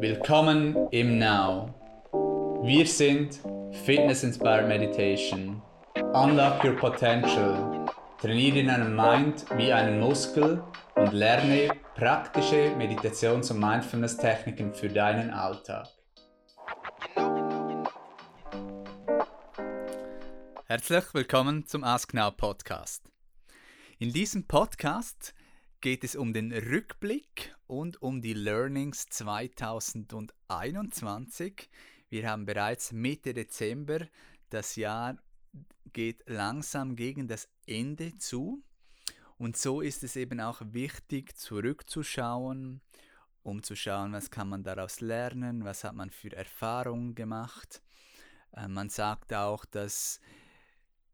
Willkommen im Now. Wir sind Fitness Inspired Meditation. Unlock your potential. Trainiere deinen Mind wie einen Muskel und lerne praktische Meditations- und Mindfulness-Techniken für deinen Alltag. Herzlich willkommen zum Ask Now Podcast. In diesem Podcast geht es um den Rückblick und um die Learnings 2021. Wir haben bereits Mitte Dezember. Das Jahr geht langsam gegen das Ende zu. Und so ist es eben auch wichtig, zurückzuschauen, um zu schauen, was kann man daraus lernen, was hat man für Erfahrungen gemacht. Äh, man sagt auch, dass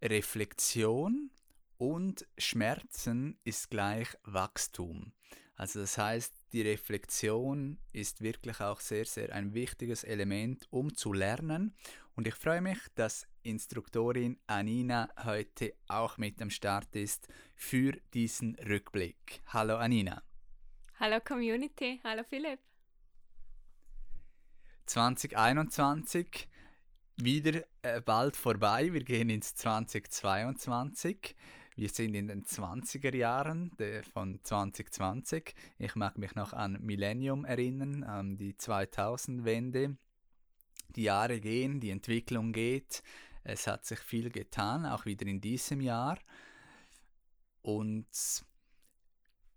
Reflexion und Schmerzen ist gleich Wachstum. Also das heißt, die Reflexion ist wirklich auch sehr, sehr ein wichtiges Element, um zu lernen. Und ich freue mich, dass Instruktorin Anina heute auch mit am Start ist für diesen Rückblick. Hallo Anina. Hallo Community, hallo Philipp. 2021 wieder äh, bald vorbei. Wir gehen ins 2022. Wir sind in den 20er Jahren von 2020. Ich mag mich noch an Millennium erinnern, an die 2000-Wende. Die Jahre gehen, die Entwicklung geht. Es hat sich viel getan, auch wieder in diesem Jahr. Und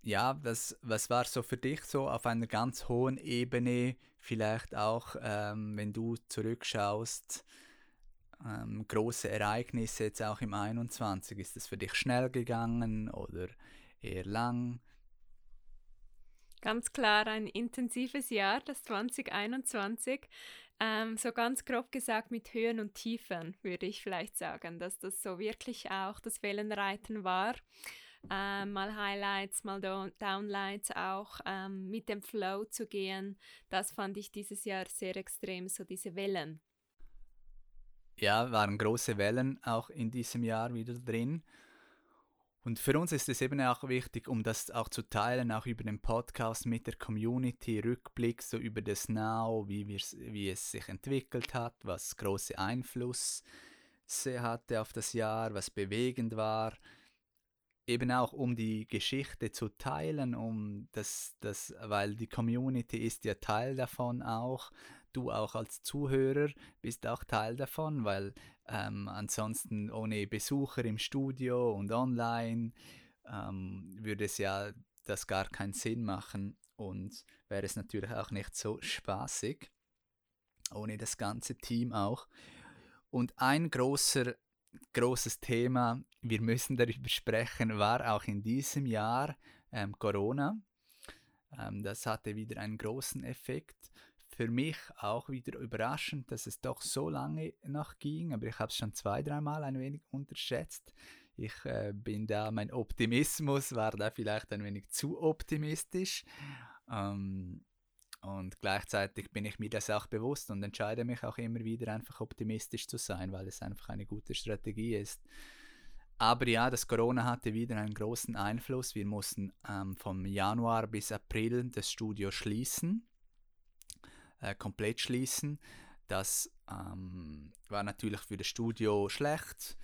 ja, was, was war so für dich so auf einer ganz hohen Ebene, vielleicht auch, ähm, wenn du zurückschaust, ähm, große Ereignisse jetzt auch im 21? Ist es für dich schnell gegangen oder eher lang? Ganz klar ein intensives Jahr, das 2021. Ähm, so ganz grob gesagt mit Höhen und Tiefen, würde ich vielleicht sagen, dass das so wirklich auch das Wellenreiten war. Ähm, mal Highlights, mal Downlights auch ähm, mit dem Flow zu gehen. Das fand ich dieses Jahr sehr extrem, so diese Wellen ja, waren große Wellen auch in diesem Jahr wieder drin. Und für uns ist es eben auch wichtig, um das auch zu teilen, auch über den Podcast mit der Community, Rückblick so über das Now, wie, wie es sich entwickelt hat, was große Einfluss hatte auf das Jahr, was bewegend war. Eben auch um die Geschichte zu teilen, um das, das, weil die Community ist ja Teil davon auch, du auch als Zuhörer bist auch Teil davon, weil ähm, ansonsten ohne Besucher im Studio und online ähm, würde es ja das gar keinen Sinn machen und wäre es natürlich auch nicht so spaßig ohne das ganze Team auch. Und ein großer großes Thema, wir müssen darüber sprechen, war auch in diesem Jahr ähm, Corona. Ähm, das hatte wieder einen großen Effekt für mich auch wieder überraschend, dass es doch so lange noch ging, aber ich habe es schon zwei, dreimal ein wenig unterschätzt. Ich äh, bin da, mein Optimismus war da vielleicht ein wenig zu optimistisch. Ähm, und gleichzeitig bin ich mir das auch bewusst und entscheide mich auch immer wieder einfach optimistisch zu sein, weil es einfach eine gute Strategie ist. Aber ja, das Corona hatte wieder einen großen Einfluss. Wir mussten ähm, vom Januar bis April das Studio schließen äh, komplett schließen. Das ähm, war natürlich für das Studio schlecht.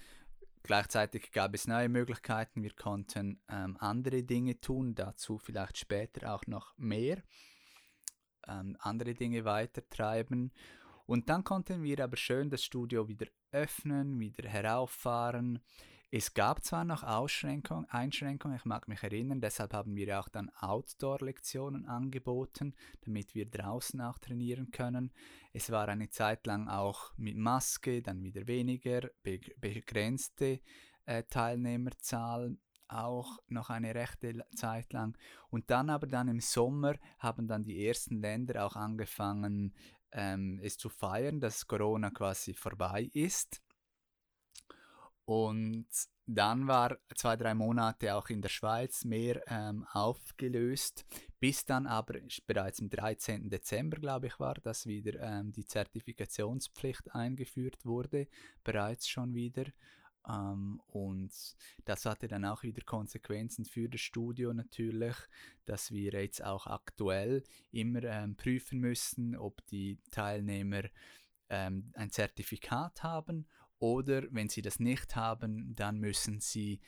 Gleichzeitig gab es neue Möglichkeiten. Wir konnten ähm, andere Dinge tun, dazu vielleicht später auch noch mehr. Ähm, andere Dinge weitertreiben. Und dann konnten wir aber schön das Studio wieder öffnen, wieder herauffahren. Es gab zwar noch Einschränkungen, Einschränkungen, ich mag mich erinnern, deshalb haben wir auch dann Outdoor-Lektionen angeboten, damit wir draußen auch trainieren können. Es war eine Zeit lang auch mit Maske, dann wieder weniger, begrenzte äh, Teilnehmerzahl auch noch eine rechte Zeit lang. Und dann aber dann im Sommer haben dann die ersten Länder auch angefangen, ähm, es zu feiern, dass Corona quasi vorbei ist. Und dann war zwei, drei Monate auch in der Schweiz mehr ähm, aufgelöst, bis dann aber bereits am 13. Dezember, glaube ich, war, dass wieder ähm, die Zertifikationspflicht eingeführt wurde, bereits schon wieder. Ähm, und das hatte dann auch wieder Konsequenzen für das Studio natürlich, dass wir jetzt auch aktuell immer ähm, prüfen müssen, ob die Teilnehmer ähm, ein Zertifikat haben oder wenn sie das nicht haben, dann müssen sie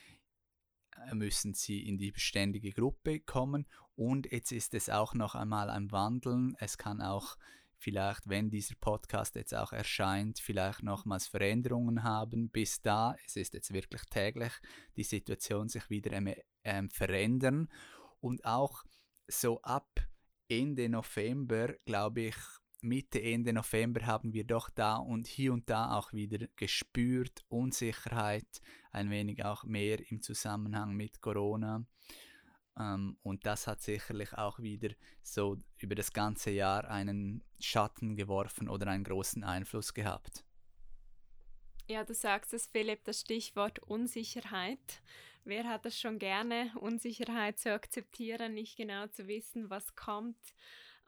äh, müssen sie in die beständige Gruppe kommen und jetzt ist es auch noch einmal ein Wandeln. Es kann auch vielleicht, wenn dieser Podcast jetzt auch erscheint, vielleicht nochmals Veränderungen haben. Bis da, es ist jetzt wirklich täglich, die Situation sich wieder ähm, verändern. Und auch so ab Ende November, glaube ich, Mitte, Ende November haben wir doch da und hier und da auch wieder gespürt, Unsicherheit, ein wenig auch mehr im Zusammenhang mit Corona. Ähm, und das hat sicherlich auch wieder so über das ganze Jahr einen Schatten geworfen oder einen großen Einfluss gehabt. Ja, du sagst es, Philipp, das Stichwort Unsicherheit. Wer hat es schon gerne, Unsicherheit zu akzeptieren, nicht genau zu wissen, was kommt,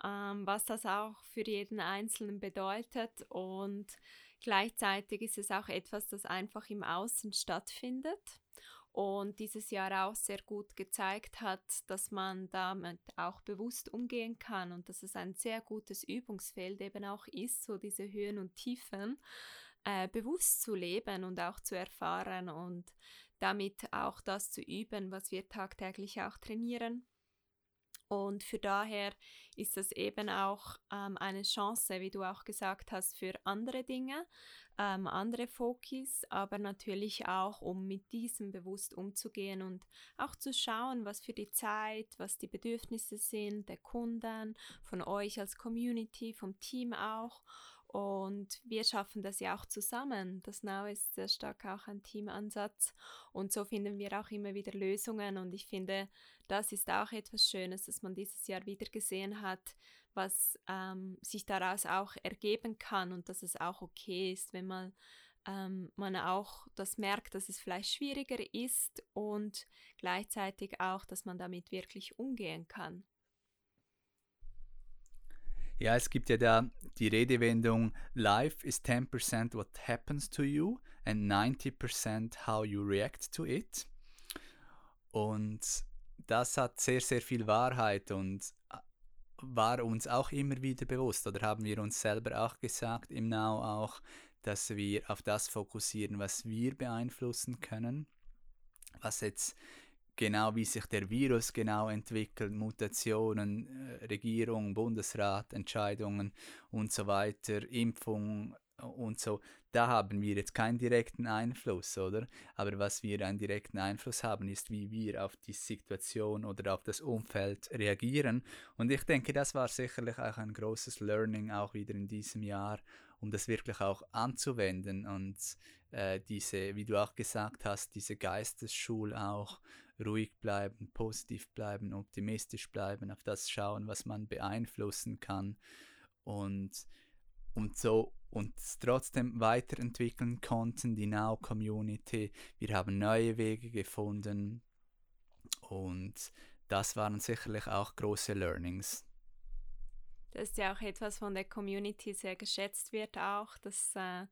ähm, was das auch für jeden Einzelnen bedeutet. Und gleichzeitig ist es auch etwas, das einfach im Außen stattfindet und dieses Jahr auch sehr gut gezeigt hat, dass man damit auch bewusst umgehen kann und dass es ein sehr gutes Übungsfeld eben auch ist, so diese Höhen und Tiefen äh, bewusst zu leben und auch zu erfahren und damit auch das zu üben, was wir tagtäglich auch trainieren. Und für daher ist das eben auch ähm, eine Chance, wie du auch gesagt hast, für andere Dinge, ähm, andere Fokis, aber natürlich auch, um mit diesem bewusst umzugehen und auch zu schauen, was für die Zeit, was die Bedürfnisse sind der Kunden, von euch als Community, vom Team auch. Und wir schaffen das ja auch zusammen. Das Now ist sehr stark auch ein Teamansatz. Und so finden wir auch immer wieder Lösungen. Und ich finde, das ist auch etwas Schönes, dass man dieses Jahr wieder gesehen hat, was ähm, sich daraus auch ergeben kann und dass es auch okay ist, wenn man, ähm, man auch das merkt, dass es vielleicht schwieriger ist und gleichzeitig auch, dass man damit wirklich umgehen kann. Ja, es gibt ja da die Redewendung, Life is 10% what happens to you and 90% how you react to it. Und das hat sehr, sehr viel Wahrheit und war uns auch immer wieder bewusst oder haben wir uns selber auch gesagt im Now auch, dass wir auf das fokussieren, was wir beeinflussen können, was jetzt genau wie sich der Virus genau entwickelt, Mutationen, äh, Regierung, Bundesrat, Entscheidungen und so weiter, Impfung und so, da haben wir jetzt keinen direkten Einfluss, oder? Aber was wir einen direkten Einfluss haben, ist, wie wir auf die Situation oder auf das Umfeld reagieren. Und ich denke, das war sicherlich auch ein großes Learning auch wieder in diesem Jahr, um das wirklich auch anzuwenden und äh, diese, wie du auch gesagt hast, diese Geistesschule auch ruhig bleiben, positiv bleiben, optimistisch bleiben, auf das schauen, was man beeinflussen kann und, und so uns trotzdem weiterentwickeln konnten, die Now Community. Wir haben neue Wege gefunden und das waren sicherlich auch große Learnings. Das ist ja auch etwas von der Community sehr geschätzt wird auch, dass äh,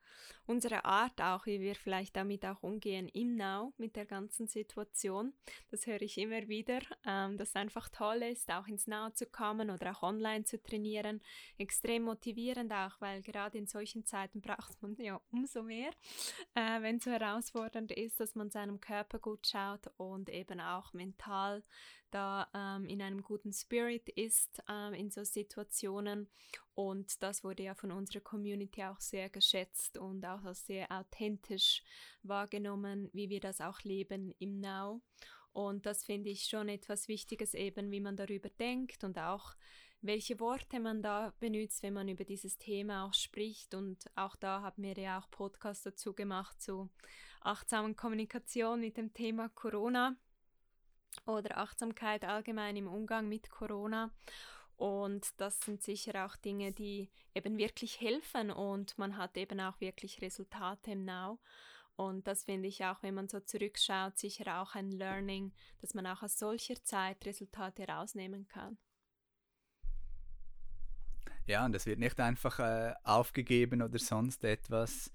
unsere Art auch, wie wir vielleicht damit auch umgehen im Now mit der ganzen Situation, das höre ich immer wieder, ähm, dass einfach toll ist, auch ins Now zu kommen oder auch online zu trainieren, extrem motivierend auch, weil gerade in solchen Zeiten braucht man ja umso mehr, äh, wenn es so herausfordernd ist, dass man seinem Körper gut schaut und eben auch mental da ähm, in einem guten Spirit ist ähm, in so Situationen. Und das wurde ja von unserer Community auch sehr geschätzt und auch als sehr authentisch wahrgenommen, wie wir das auch leben im Now. Und das finde ich schon etwas Wichtiges eben, wie man darüber denkt und auch welche Worte man da benutzt, wenn man über dieses Thema auch spricht. Und auch da haben wir ja auch Podcasts dazu gemacht zu achtsamen Kommunikation mit dem Thema Corona oder Achtsamkeit allgemein im Umgang mit Corona. Und das sind sicher auch Dinge, die eben wirklich helfen und man hat eben auch wirklich Resultate im Now. Und das finde ich auch, wenn man so zurückschaut, sicher auch ein Learning, dass man auch aus solcher Zeit Resultate rausnehmen kann. Ja, und das wird nicht einfach äh, aufgegeben oder sonst etwas.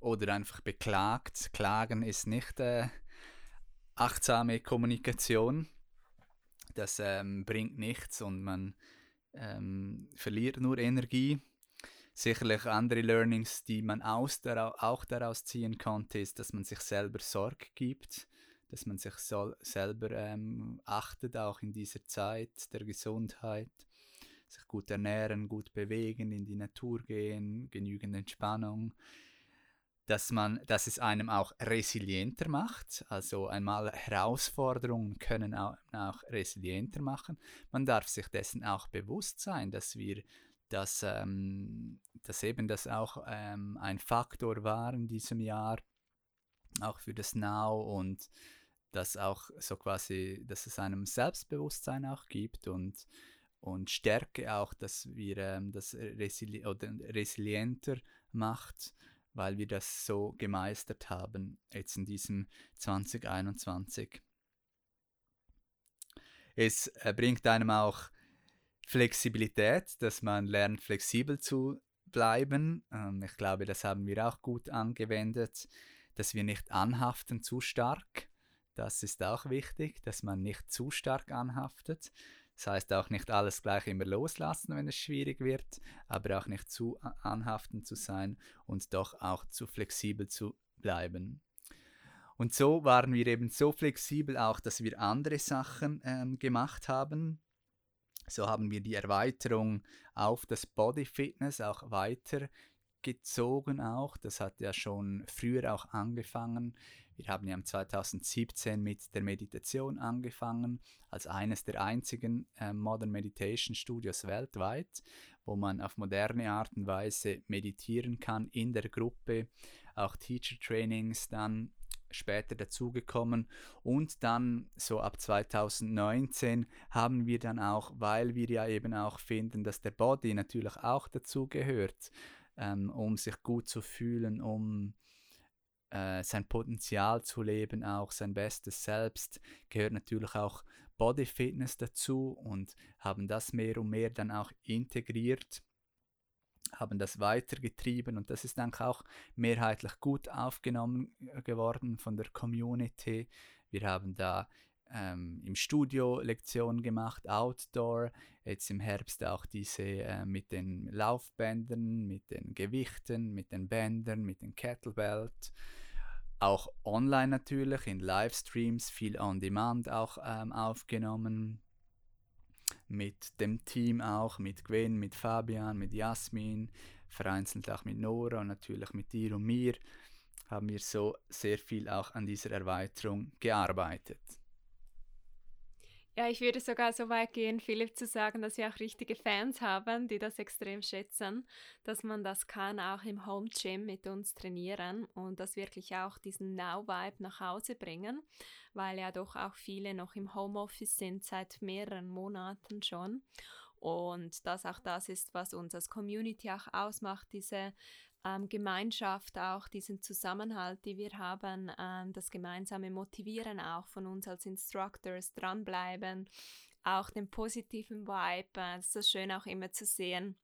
oder einfach beklagt. Klagen ist nicht äh, achtsame Kommunikation. Das ähm, bringt nichts und man ähm, verliert nur Energie. Sicherlich andere Learnings, die man aus auch daraus ziehen konnte, ist, dass man sich selber Sorge gibt, dass man sich so selber ähm, achtet, auch in dieser Zeit der Gesundheit, sich gut ernähren, gut bewegen, in die Natur gehen, genügend Entspannung, dass man, dass es einem auch resilienter macht. Also einmal Herausforderungen können auch, auch resilienter machen. Man darf sich dessen auch bewusst sein, dass wir dass, ähm, dass eben das auch ähm, ein Faktor war in diesem Jahr, auch für das Now und dass auch so quasi, dass es einem Selbstbewusstsein auch gibt und, und Stärke auch, dass wir ähm, das resili oder resilienter macht, weil wir das so gemeistert haben jetzt in diesem 2021. Es äh, bringt einem auch Flexibilität, dass man lernt, flexibel zu bleiben. Ähm, ich glaube, das haben wir auch gut angewendet, dass wir nicht anhaften zu stark. Das ist auch wichtig, dass man nicht zu stark anhaftet. Das heißt auch nicht alles gleich immer loslassen, wenn es schwierig wird, aber auch nicht zu anhaften zu sein und doch auch zu flexibel zu bleiben. Und so waren wir eben so flexibel auch, dass wir andere Sachen ähm, gemacht haben, so haben wir die Erweiterung auf das Body Fitness auch weiter gezogen auch. Das hat ja schon früher auch angefangen. Wir haben ja 2017 mit der Meditation angefangen, als eines der einzigen äh, Modern Meditation Studios weltweit, wo man auf moderne Art und Weise meditieren kann in der Gruppe, auch Teacher Trainings dann später dazugekommen und dann so ab 2019 haben wir dann auch, weil wir ja eben auch finden, dass der Body natürlich auch dazugehört, ähm, um sich gut zu fühlen, um äh, sein Potenzial zu leben, auch sein bestes Selbst, gehört natürlich auch Body Fitness dazu und haben das mehr und mehr dann auch integriert haben das weitergetrieben und das ist dann auch mehrheitlich gut aufgenommen äh, geworden von der Community. Wir haben da ähm, im Studio Lektionen gemacht, Outdoor, jetzt im Herbst auch diese äh, mit den Laufbändern, mit den Gewichten, mit den Bändern, mit den Kettlebells. Auch online natürlich, in Livestreams, viel on demand auch ähm, aufgenommen mit dem Team auch, mit Gwen, mit Fabian, mit Jasmin, vereinzelt auch mit Nora und natürlich mit dir und mir, haben wir so sehr viel auch an dieser Erweiterung gearbeitet. Ja, ich würde sogar so weit gehen, Philipp, zu sagen, dass wir auch richtige Fans haben, die das extrem schätzen, dass man das kann auch im Home Gym mit uns trainieren und das wirklich auch diesen Now-Vibe nach Hause bringen weil ja doch auch viele noch im Homeoffice sind seit mehreren Monaten schon. Und das auch das ist, was uns als Community auch ausmacht, diese ähm, Gemeinschaft, auch diesen Zusammenhalt, die wir haben, ähm, das gemeinsame Motivieren auch von uns als Instructors, dranbleiben, auch den positiven Vibe. Äh, es ist schön auch immer zu sehen,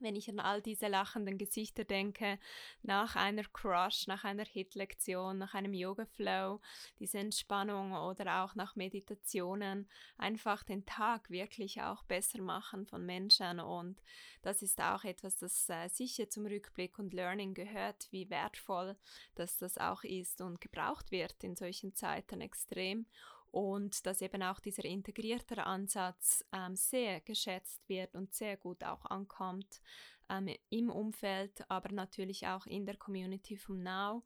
wenn ich an all diese lachenden Gesichter denke, nach einer Crush, nach einer Hit-Lektion, nach einem Yoga-Flow, diese Entspannung oder auch nach Meditationen, einfach den Tag wirklich auch besser machen von Menschen. Und das ist auch etwas, das äh, sicher zum Rückblick und Learning gehört, wie wertvoll dass das auch ist und gebraucht wird in solchen Zeiten extrem und dass eben auch dieser integrierte Ansatz ähm, sehr geschätzt wird und sehr gut auch ankommt ähm, im Umfeld, aber natürlich auch in der Community vom Now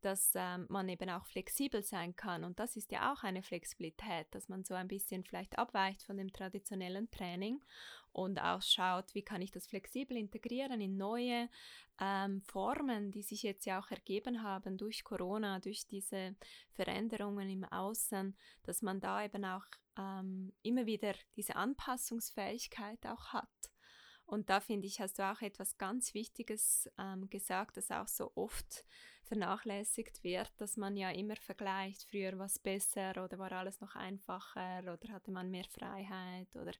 dass ähm, man eben auch flexibel sein kann. Und das ist ja auch eine Flexibilität, dass man so ein bisschen vielleicht abweicht von dem traditionellen Training und auch schaut, wie kann ich das flexibel integrieren in neue ähm, Formen, die sich jetzt ja auch ergeben haben durch Corona, durch diese Veränderungen im Außen, dass man da eben auch ähm, immer wieder diese Anpassungsfähigkeit auch hat. Und da finde ich, hast du auch etwas ganz Wichtiges ähm, gesagt, das auch so oft vernachlässigt wird, dass man ja immer vergleicht, früher war es besser oder war alles noch einfacher oder hatte man mehr Freiheit oder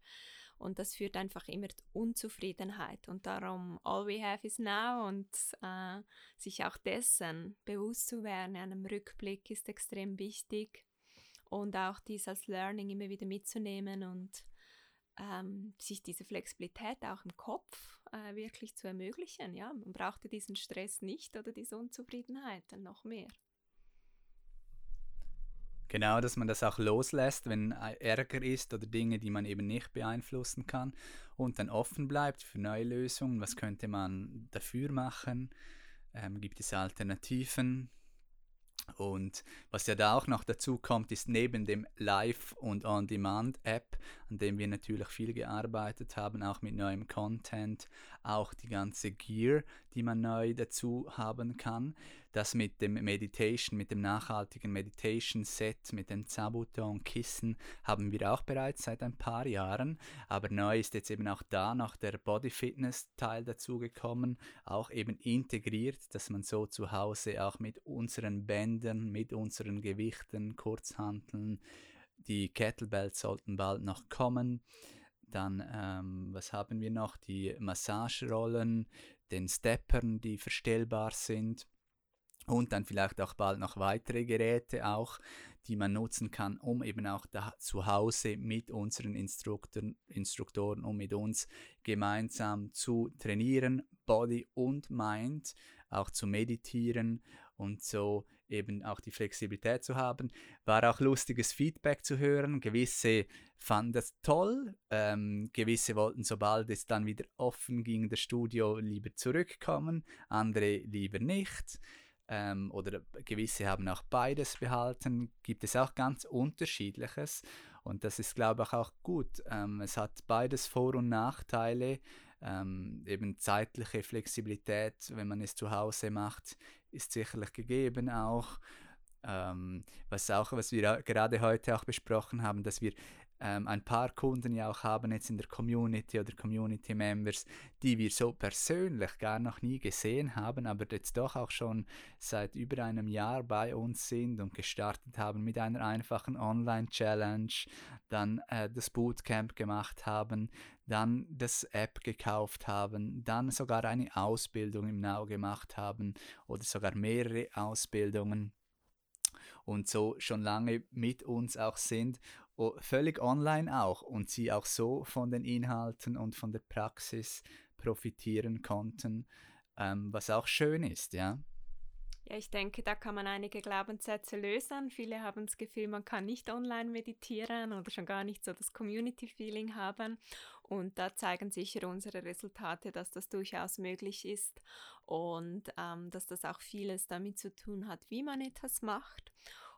Und das führt einfach immer zu Unzufriedenheit. Und darum, all we have is now und äh, sich auch dessen bewusst zu werden, einem Rückblick ist extrem wichtig. Und auch dies als Learning immer wieder mitzunehmen und ähm, sich diese Flexibilität auch im Kopf äh, wirklich zu ermöglichen. Ja, man brauchte diesen Stress nicht oder diese Unzufriedenheit dann noch mehr. Genau, dass man das auch loslässt, wenn Ärger ist oder Dinge, die man eben nicht beeinflussen kann und dann offen bleibt für neue Lösungen. Was könnte man dafür machen? Ähm, gibt es Alternativen? Und was ja da auch noch dazu kommt, ist neben dem Live- und On-Demand-App, an dem wir natürlich viel gearbeitet haben, auch mit neuem Content, auch die ganze Gear, die man neu dazu haben kann. Das mit dem Meditation, mit dem nachhaltigen Meditation-Set, mit dem Zabuton-Kissen haben wir auch bereits seit ein paar Jahren. Aber neu ist jetzt eben auch da noch der Body-Fitness-Teil dazugekommen, auch eben integriert, dass man so zu Hause auch mit unseren Bändern, mit unseren Gewichten, Kurzhanteln, die Kettlebells sollten bald noch kommen. Dann, ähm, was haben wir noch? Die Massagerollen, den Steppern, die verstellbar sind und dann vielleicht auch bald noch weitere Geräte auch, die man nutzen kann, um eben auch da zu Hause mit unseren Instruktoren, Instruktoren und mit uns gemeinsam zu trainieren, Body und Mind, auch zu meditieren und so eben auch die Flexibilität zu haben. War auch lustiges Feedback zu hören. Gewisse fanden das toll, ähm, gewisse wollten, sobald es dann wieder offen ging, das Studio lieber zurückkommen, andere lieber nicht ähm, oder gewisse haben auch beides behalten, gibt es auch ganz unterschiedliches und das ist, glaube ich, auch gut. Ähm, es hat beides Vor- und Nachteile. Ähm, eben zeitliche Flexibilität, wenn man es zu Hause macht, ist sicherlich gegeben auch. Ähm, was auch, was wir gerade heute auch besprochen haben, dass wir ähm, ein paar Kunden ja auch haben jetzt in der Community oder Community Members, die wir so persönlich gar noch nie gesehen haben, aber jetzt doch auch schon seit über einem Jahr bei uns sind und gestartet haben mit einer einfachen Online-Challenge, dann äh, das Bootcamp gemacht haben, dann das App gekauft haben, dann sogar eine Ausbildung im Now gemacht haben oder sogar mehrere Ausbildungen und so schon lange mit uns auch sind völlig online auch und sie auch so von den Inhalten und von der Praxis profitieren konnten, ähm, was auch schön ist, ja. Ja, ich denke, da kann man einige Glaubenssätze lösen. Viele haben das Gefühl, man kann nicht online meditieren oder schon gar nicht so das Community-Feeling haben. Und da zeigen sicher unsere Resultate, dass das durchaus möglich ist und ähm, dass das auch vieles damit zu tun hat, wie man etwas macht.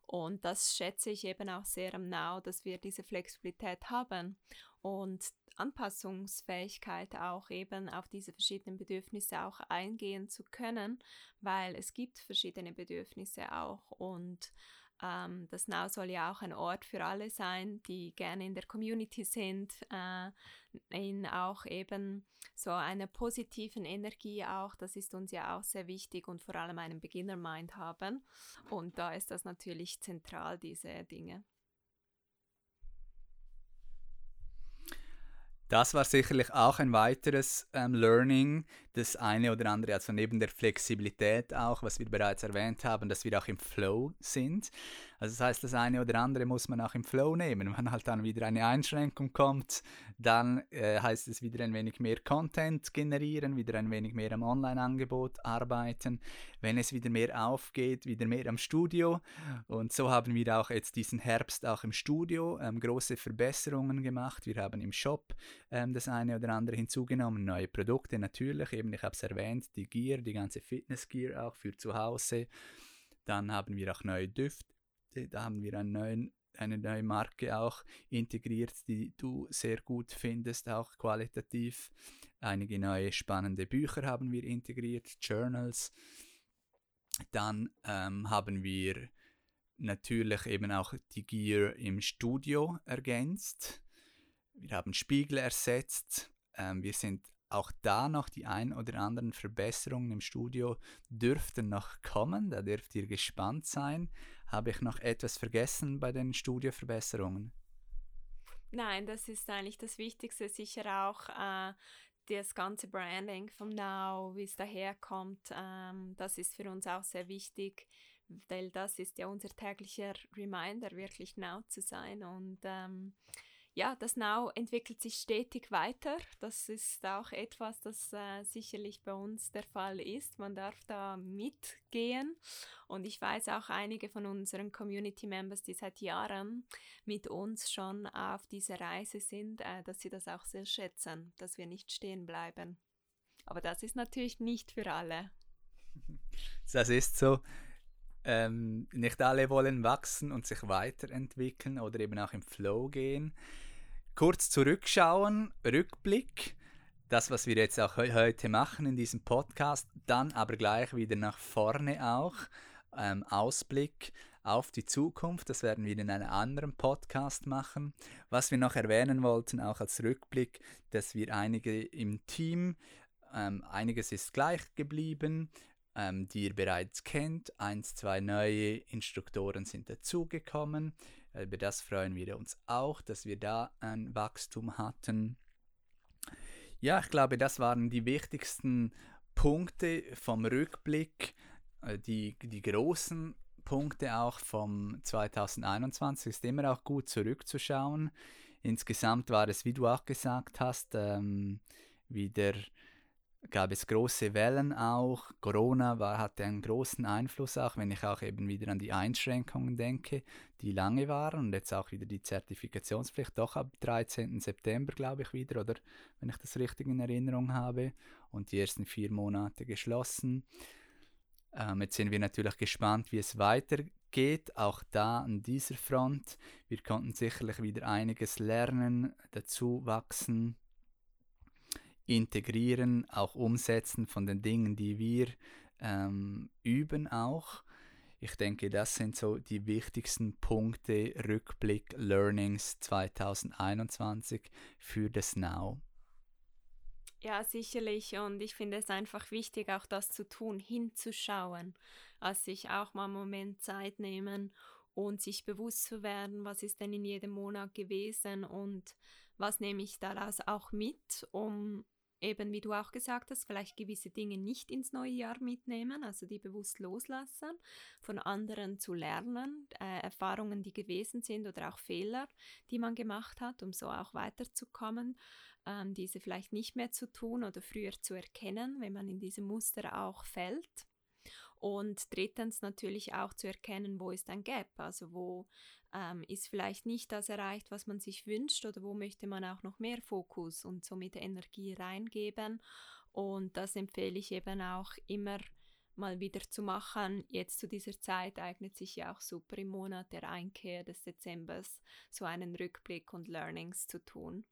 Und das schätze ich eben auch sehr am Now, dass wir diese Flexibilität haben und Anpassungsfähigkeit auch eben auf diese verschiedenen Bedürfnisse auch eingehen zu können, weil es gibt verschiedene Bedürfnisse auch und ähm, das Now soll ja auch ein Ort für alle sein, die gerne in der Community sind, äh, in auch eben so einer positiven Energie auch, das ist uns ja auch sehr wichtig und vor allem einen Beginner-Mind haben. Und da ist das natürlich zentral, diese Dinge. Das war sicherlich auch ein weiteres ähm, Learning, das eine oder andere, also neben der Flexibilität auch, was wir bereits erwähnt haben, dass wir auch im Flow sind. Also das heißt, das eine oder andere muss man auch im Flow nehmen. Wenn halt dann wieder eine Einschränkung kommt, dann äh, heißt es wieder ein wenig mehr Content generieren, wieder ein wenig mehr am Online-Angebot arbeiten. Wenn es wieder mehr aufgeht, wieder mehr am Studio. Und so haben wir auch jetzt diesen Herbst auch im Studio ähm, große Verbesserungen gemacht. Wir haben im Shop ähm, das eine oder andere hinzugenommen, neue Produkte natürlich, eben ich habe es erwähnt, die Gear, die ganze Fitness-Gear auch für zu Hause. Dann haben wir auch neue Düfte da haben wir einen neuen, eine neue Marke auch integriert, die du sehr gut findest, auch qualitativ. Einige neue spannende Bücher haben wir integriert, Journals. Dann ähm, haben wir natürlich eben auch die Gear im Studio ergänzt. Wir haben Spiegel ersetzt. Ähm, wir sind auch da noch die ein oder anderen Verbesserungen im Studio dürften noch kommen. Da dürft ihr gespannt sein. Habe ich noch etwas vergessen bei den Studioverbesserungen? Nein, das ist eigentlich das Wichtigste, sicher auch äh, das ganze Branding vom Now, wie es daherkommt. Ähm, das ist für uns auch sehr wichtig, weil das ist ja unser täglicher Reminder, wirklich Now zu sein und ähm, ja, das Now entwickelt sich stetig weiter. Das ist auch etwas, das äh, sicherlich bei uns der Fall ist. Man darf da mitgehen. Und ich weiß auch einige von unseren Community Members, die seit Jahren mit uns schon auf dieser Reise sind, äh, dass sie das auch sehr schätzen, dass wir nicht stehen bleiben. Aber das ist natürlich nicht für alle. Das ist so. Ähm, nicht alle wollen wachsen und sich weiterentwickeln oder eben auch im Flow gehen. Kurz zurückschauen, Rückblick, das, was wir jetzt auch heute machen in diesem Podcast, dann aber gleich wieder nach vorne auch, ähm, Ausblick auf die Zukunft, das werden wir in einem anderen Podcast machen. Was wir noch erwähnen wollten, auch als Rückblick, dass wir einige im Team, ähm, einiges ist gleich geblieben, ähm, die ihr bereits kennt. Eins, zwei neue Instruktoren sind dazugekommen. Über das freuen wir uns auch, dass wir da ein Wachstum hatten. Ja, ich glaube, das waren die wichtigsten Punkte vom Rückblick, äh, die, die großen Punkte auch vom 2021. Ist immer auch gut zurückzuschauen. Insgesamt war es, wie du auch gesagt hast, ähm, wieder gab es große Wellen auch. Corona war, hatte einen großen Einfluss auch, wenn ich auch eben wieder an die Einschränkungen denke, die lange waren und jetzt auch wieder die Zertifikationspflicht, doch ab 13. September, glaube ich, wieder, oder wenn ich das richtig in Erinnerung habe, und die ersten vier Monate geschlossen. Ähm, jetzt sind wir natürlich gespannt, wie es weitergeht, auch da an dieser Front. Wir konnten sicherlich wieder einiges lernen, dazu wachsen integrieren, auch umsetzen von den Dingen, die wir ähm, üben auch. Ich denke, das sind so die wichtigsten Punkte, Rückblick, Learnings 2021 für das Now. Ja, sicherlich. Und ich finde es einfach wichtig, auch das zu tun, hinzuschauen. Also sich auch mal einen Moment Zeit nehmen und sich bewusst zu werden, was ist denn in jedem Monat gewesen und was nehme ich daraus auch mit, um eben, wie du auch gesagt hast, vielleicht gewisse Dinge nicht ins neue Jahr mitnehmen, also die bewusst loslassen, von anderen zu lernen, äh, Erfahrungen, die gewesen sind oder auch Fehler, die man gemacht hat, um so auch weiterzukommen, ähm, diese vielleicht nicht mehr zu tun oder früher zu erkennen, wenn man in diese Muster auch fällt. Und drittens natürlich auch zu erkennen, wo ist ein Gap, also wo ähm, ist vielleicht nicht das erreicht, was man sich wünscht oder wo möchte man auch noch mehr Fokus und somit Energie reingeben. Und das empfehle ich eben auch immer mal wieder zu machen. Jetzt zu dieser Zeit eignet sich ja auch super im Monat der Einkehr des Dezembers so einen Rückblick und Learnings zu tun.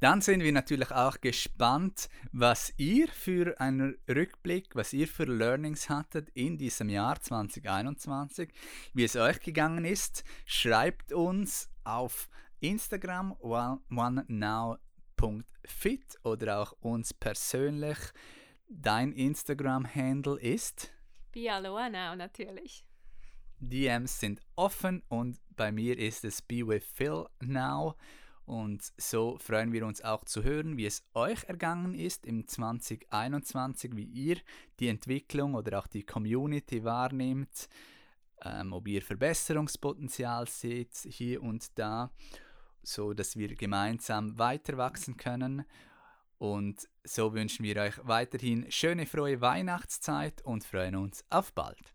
Dann sind wir natürlich auch gespannt, was ihr für einen Rückblick, was ihr für Learnings hattet in diesem Jahr 2021, wie es euch gegangen ist. Schreibt uns auf Instagram onenow.fit oder auch uns persönlich. Dein Instagram-Handle ist? Bialoa natürlich. DMs sind offen und bei mir ist es Be with Phil Now. Und so freuen wir uns auch zu hören, wie es euch ergangen ist im 2021, wie ihr die Entwicklung oder auch die Community wahrnehmt, ähm, ob ihr Verbesserungspotenzial seht hier und da, so dass wir gemeinsam weiter wachsen können. Und so wünschen wir euch weiterhin schöne, frohe Weihnachtszeit und freuen uns auf bald.